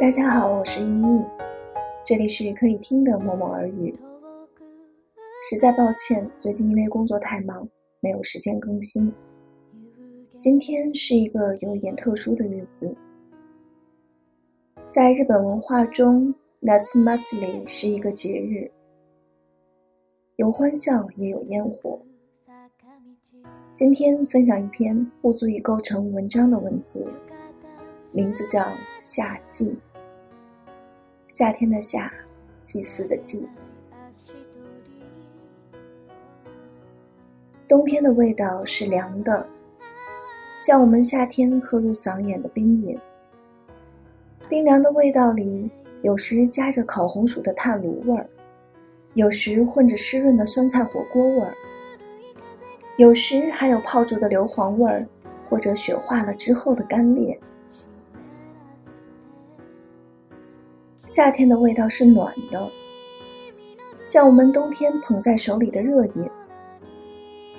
大家好，我是依依，这里是可以听的默默耳语。实在抱歉，最近因为工作太忙，没有时间更新。今天是一个有一点特殊的日子，在日本文化中，Natsu Matsuri 是一个节日，有欢笑也有烟火。今天分享一篇不足以构成文章的文字，名字叫《夏季》。夏天的夏，祭祀的祭。冬天的味道是凉的，像我们夏天喝入嗓眼的冰饮。冰凉的味道里，有时夹着烤红薯的炭炉味儿，有时混着湿润的酸菜火锅味儿。有时还有泡着的硫磺味儿，或者雪化了之后的干裂。夏天的味道是暖的，像我们冬天捧在手里的热饮。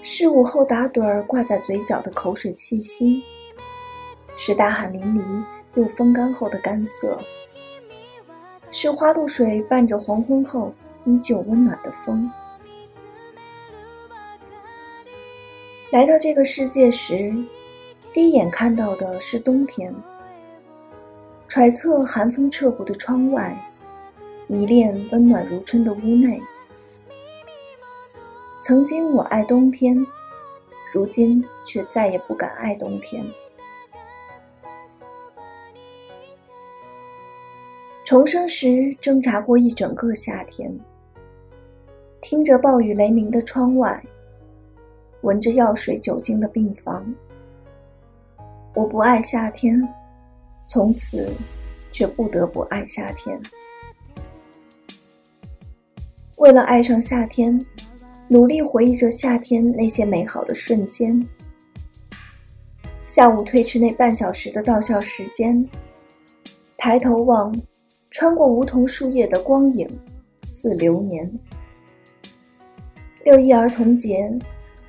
是午后打盹儿挂在嘴角的口水气息，是大汗淋漓又风干后的干涩，是花露水伴着黄昏后依旧温暖的风。来到这个世界时，第一眼看到的是冬天。揣测寒风彻骨的窗外，迷恋温暖如春的屋内。曾经我爱冬天，如今却再也不敢爱冬天。重生时挣扎过一整个夏天，听着暴雨雷鸣的窗外。闻着药水酒精的病房，我不爱夏天，从此却不得不爱夏天。为了爱上夏天，努力回忆着夏天那些美好的瞬间。下午推迟那半小时的到校时间，抬头望，穿过梧桐树叶的光影，似流年。六一儿童节。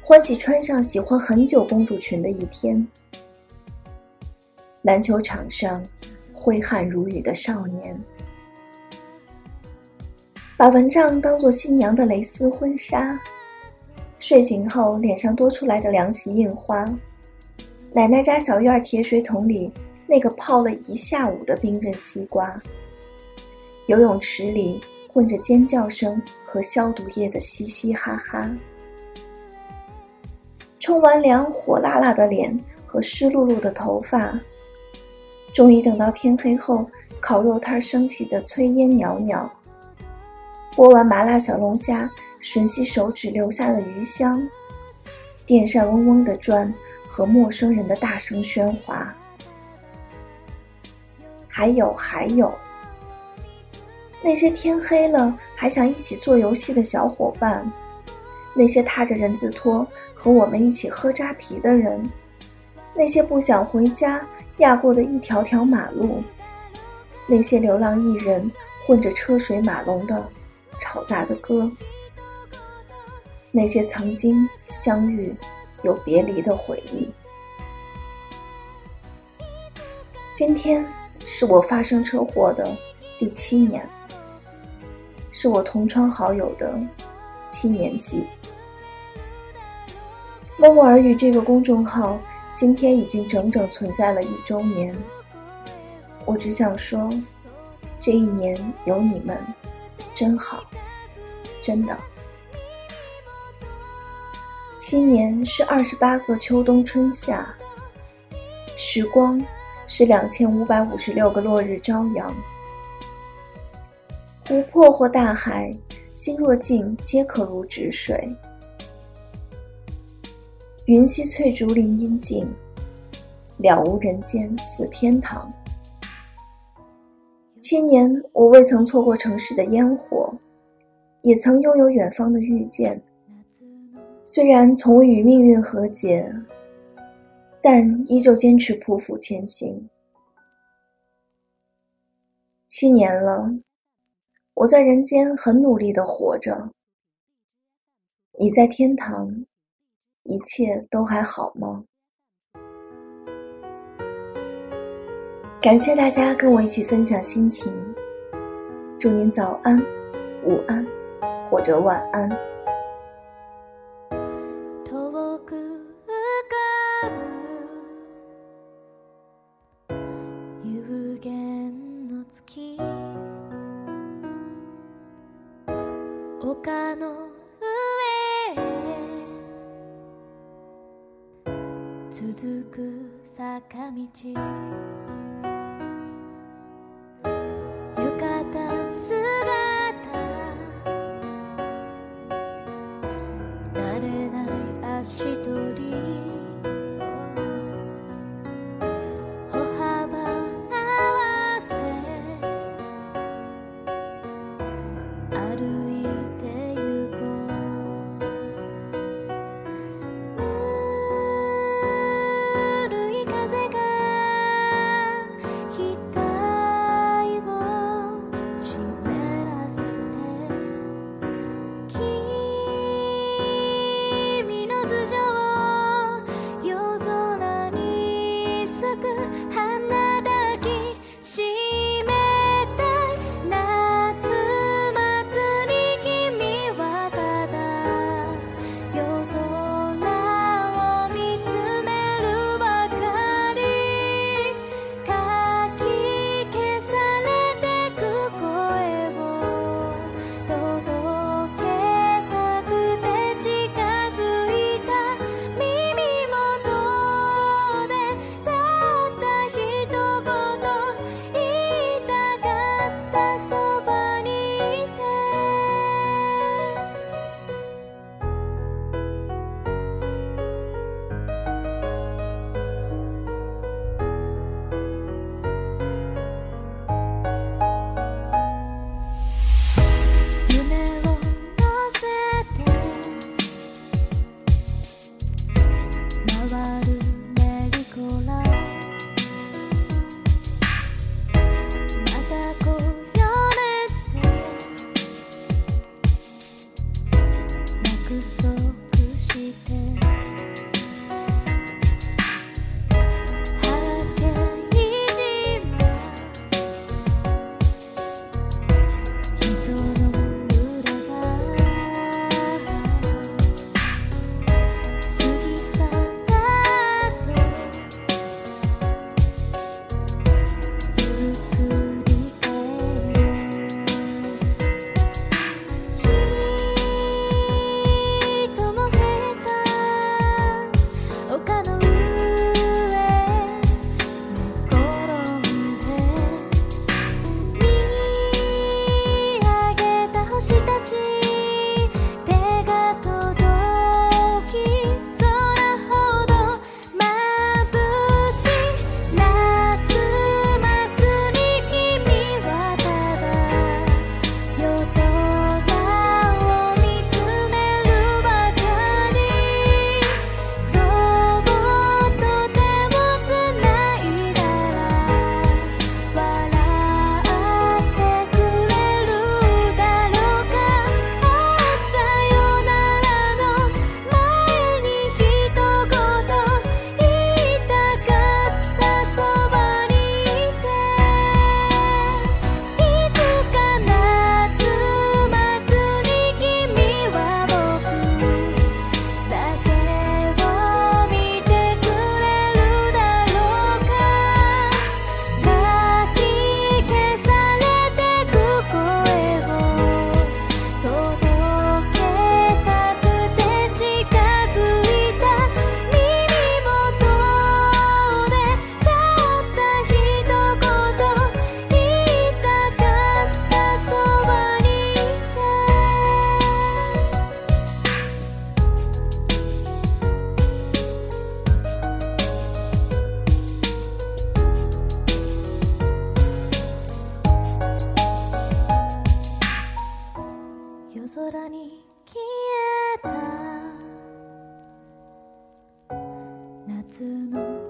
欢喜穿上喜欢很久公主裙的一天，篮球场上挥汗如雨的少年，把蚊帐当做新娘的蕾丝婚纱，睡醒后脸上多出来的凉席印花，奶奶家小院铁水桶里那个泡了一下午的冰镇西瓜，游泳池里混着尖叫声和消毒液的嘻嘻哈哈。冲完凉，火辣辣的脸和湿漉漉的头发，终于等到天黑后，烤肉摊升起的炊烟袅袅。剥完麻辣小龙虾，吮吸手指留下的余香，电扇嗡嗡的转和陌生人的大声喧哗。还有还有，那些天黑了还想一起做游戏的小伙伴。那些踏着人字拖和我们一起喝扎啤的人，那些不想回家压过的一条条马路，那些流浪艺人混着车水马龙的吵杂的歌，那些曾经相遇又别离的回忆。今天是我发生车祸的第七年，是我同窗好友的七年级。默默耳语这个公众号今天已经整整存在了一周年。我只想说，这一年有你们，真好，真的。七年是二十八个秋冬春夏，时光是两千五百五十六个落日朝阳。湖泊或大海，心若静，皆可如止水。云溪翠竹林阴静，了无人间似天堂。七年，我未曾错过城市的烟火，也曾拥有远方的遇见。虽然从未与命运和解，但依旧坚持匍匐前行。七年了，我在人间很努力的活着，你在天堂。一切都还好吗？感谢大家跟我一起分享心情，祝您早安、午安或者晚安。続く坂道。夏の